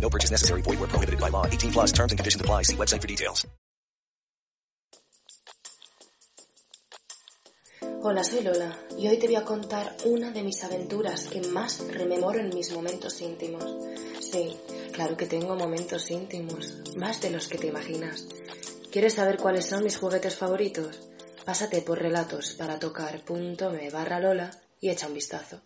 No purchase necessary. Void where prohibited by law. 18 plus terms and conditions apply. See website for details. Hola, soy Lola y hoy te voy a contar una de mis aventuras que más rememoro en mis momentos íntimos. Sí, claro que tengo momentos íntimos, más de los que te imaginas. ¿Quieres saber cuáles son mis juguetes favoritos? Pásate por relatos para tocar.me barra Lola y echa un vistazo.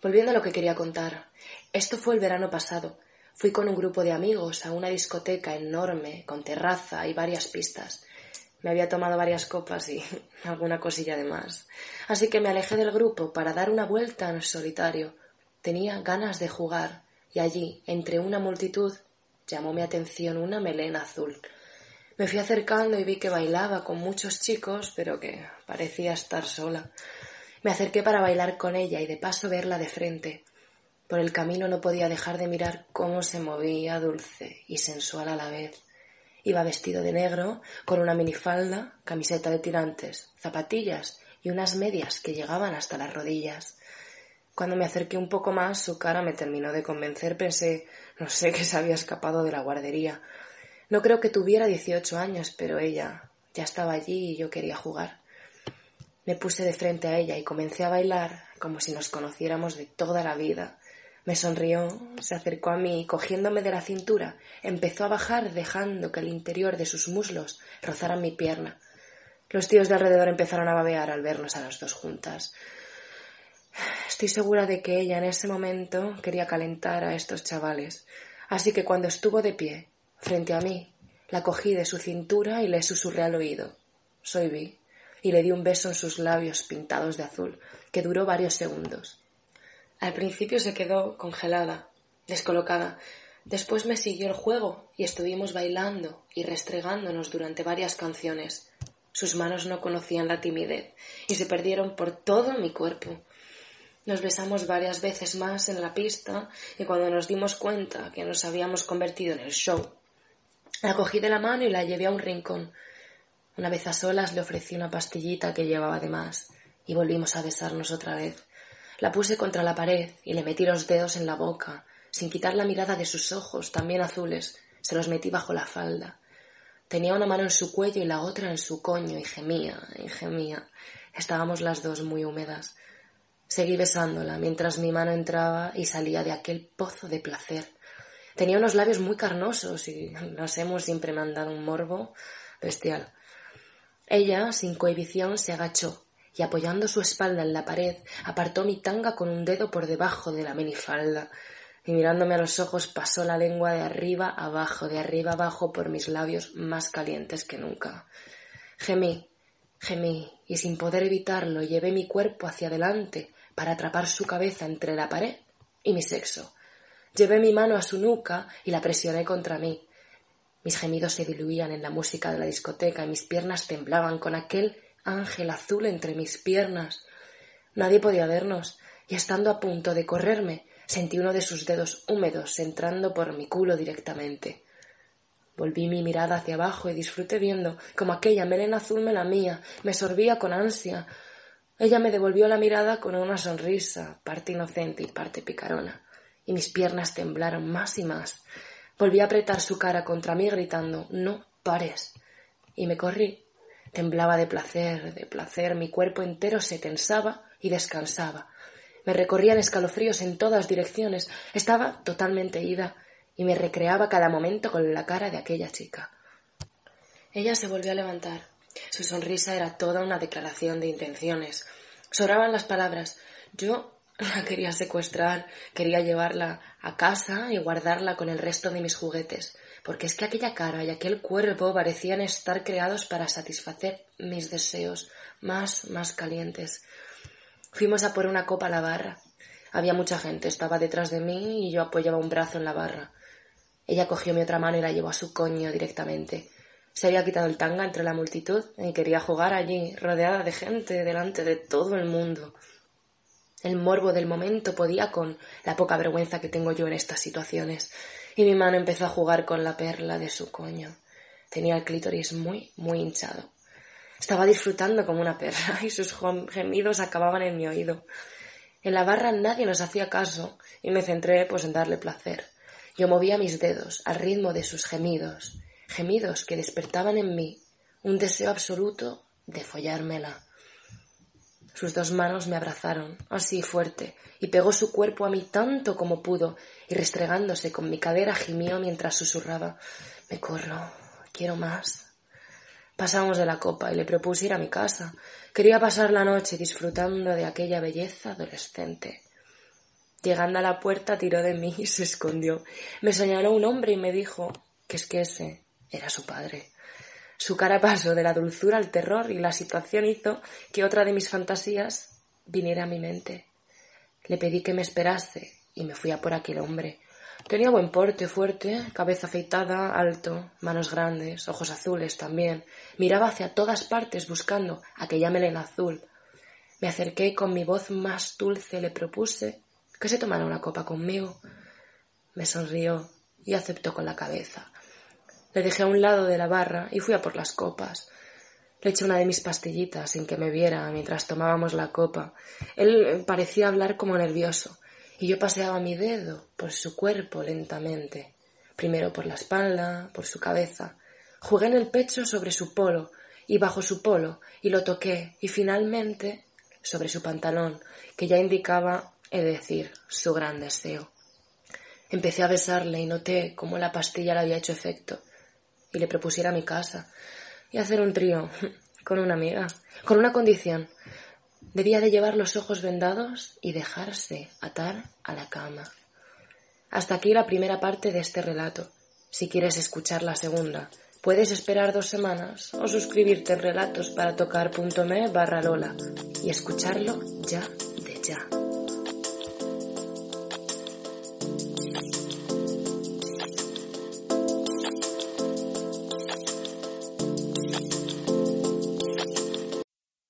Volviendo a lo que quería contar, esto fue el verano pasado. Fui con un grupo de amigos a una discoteca enorme, con terraza y varias pistas. Me había tomado varias copas y alguna cosilla de más. Así que me alejé del grupo para dar una vuelta en solitario. Tenía ganas de jugar y allí, entre una multitud, llamó mi atención una melena azul. Me fui acercando y vi que bailaba con muchos chicos, pero que parecía estar sola. Me acerqué para bailar con ella y de paso verla de frente. Por el camino no podía dejar de mirar cómo se movía dulce y sensual a la vez. Iba vestido de negro, con una minifalda, camiseta de tirantes, zapatillas y unas medias que llegaban hasta las rodillas. Cuando me acerqué un poco más, su cara me terminó de convencer. Pensé, no sé, que se había escapado de la guardería. No creo que tuviera dieciocho años, pero ella ya estaba allí y yo quería jugar. Me puse de frente a ella y comencé a bailar como si nos conociéramos de toda la vida. Me sonrió, se acercó a mí y cogiéndome de la cintura empezó a bajar dejando que el interior de sus muslos rozaran mi pierna. Los tíos de alrededor empezaron a babear al vernos a las dos juntas. Estoy segura de que ella en ese momento quería calentar a estos chavales, así que cuando estuvo de pie, frente a mí, la cogí de su cintura y le susurré al oído. Soy Vi, y le di un beso en sus labios pintados de azul, que duró varios segundos. Al principio se quedó congelada, descolocada. Después me siguió el juego y estuvimos bailando y restregándonos durante varias canciones. Sus manos no conocían la timidez y se perdieron por todo mi cuerpo. Nos besamos varias veces más en la pista y cuando nos dimos cuenta que nos habíamos convertido en el show, la cogí de la mano y la llevé a un rincón. Una vez a solas le ofrecí una pastillita que llevaba de más y volvimos a besarnos otra vez. La puse contra la pared y le metí los dedos en la boca, sin quitar la mirada de sus ojos, también azules, se los metí bajo la falda. Tenía una mano en su cuello y la otra en su coño y gemía, y gemía. Estábamos las dos muy húmedas. Seguí besándola mientras mi mano entraba y salía de aquel pozo de placer. Tenía unos labios muy carnosos y los hemos siempre me han dado un morbo bestial. Ella, sin cohibición, se agachó y apoyando su espalda en la pared, apartó mi tanga con un dedo por debajo de la minifalda, y mirándome a los ojos pasó la lengua de arriba abajo, de arriba abajo por mis labios más calientes que nunca. Gemí, gemí, y sin poder evitarlo llevé mi cuerpo hacia adelante para atrapar su cabeza entre la pared y mi sexo. Llevé mi mano a su nuca y la presioné contra mí. Mis gemidos se diluían en la música de la discoteca y mis piernas temblaban con aquel ángel azul entre mis piernas. Nadie podía vernos, y estando a punto de correrme, sentí uno de sus dedos húmedos entrando por mi culo directamente. Volví mi mirada hacia abajo y disfruté viendo como aquella melena azul me lamía, me sorbía con ansia. Ella me devolvió la mirada con una sonrisa, parte inocente y parte picarona, y mis piernas temblaron más y más. Volví a apretar su cara contra mí gritando No pares. Y me corrí. Temblaba de placer, de placer, mi cuerpo entero se tensaba y descansaba. Me recorrían escalofríos en todas direcciones. Estaba totalmente ida y me recreaba cada momento con la cara de aquella chica. Ella se volvió a levantar. Su sonrisa era toda una declaración de intenciones. Sobraban las palabras. Yo la quería secuestrar, quería llevarla a casa y guardarla con el resto de mis juguetes, porque es que aquella cara y aquel cuerpo parecían estar creados para satisfacer mis deseos más, más calientes. Fuimos a por una copa a la barra. Había mucha gente, estaba detrás de mí y yo apoyaba un brazo en la barra. Ella cogió mi otra mano y la llevó a su coño directamente. Se había quitado el tanga entre la multitud y quería jugar allí, rodeada de gente, delante de todo el mundo. El morbo del momento podía con la poca vergüenza que tengo yo en estas situaciones, y mi mano empezó a jugar con la perla de su coño. Tenía el clítoris muy, muy hinchado. Estaba disfrutando como una perra y sus gemidos acababan en mi oído. En la barra nadie nos hacía caso y me centré pues en darle placer. Yo movía mis dedos al ritmo de sus gemidos, gemidos que despertaban en mí un deseo absoluto de follármela. Sus dos manos me abrazaron, así fuerte, y pegó su cuerpo a mí tanto como pudo, y restregándose con mi cadera gimió mientras susurraba Me corro, quiero más. Pasamos de la copa y le propuse ir a mi casa. Quería pasar la noche disfrutando de aquella belleza adolescente. Llegando a la puerta tiró de mí y se escondió. Me señaló un hombre y me dijo que es que ese era su padre. Su cara pasó de la dulzura al terror y la situación hizo que otra de mis fantasías viniera a mi mente. Le pedí que me esperase y me fui a por aquel hombre. Tenía buen porte, fuerte, cabeza afeitada, alto, manos grandes, ojos azules también. Miraba hacia todas partes buscando aquella melena azul. Me acerqué y con mi voz más dulce le propuse que se tomara una copa conmigo. Me sonrió y aceptó con la cabeza. Le dejé a un lado de la barra y fui a por las copas. Le eché una de mis pastillitas sin que me viera mientras tomábamos la copa. Él parecía hablar como nervioso y yo paseaba mi dedo por su cuerpo lentamente, primero por la espalda, por su cabeza. Jugué en el pecho sobre su polo y bajo su polo y lo toqué y finalmente sobre su pantalón, que ya indicaba es decir, su gran deseo. Empecé a besarle y noté cómo la pastilla le había hecho efecto, y le propusiera mi casa, y hacer un trío con una amiga, con una condición. Debía de llevar los ojos vendados y dejarse atar a la cama. Hasta aquí la primera parte de este relato. Si quieres escuchar la segunda, puedes esperar dos semanas o suscribirte en relatos para tocar.me barra Lola y escucharlo ya de ya.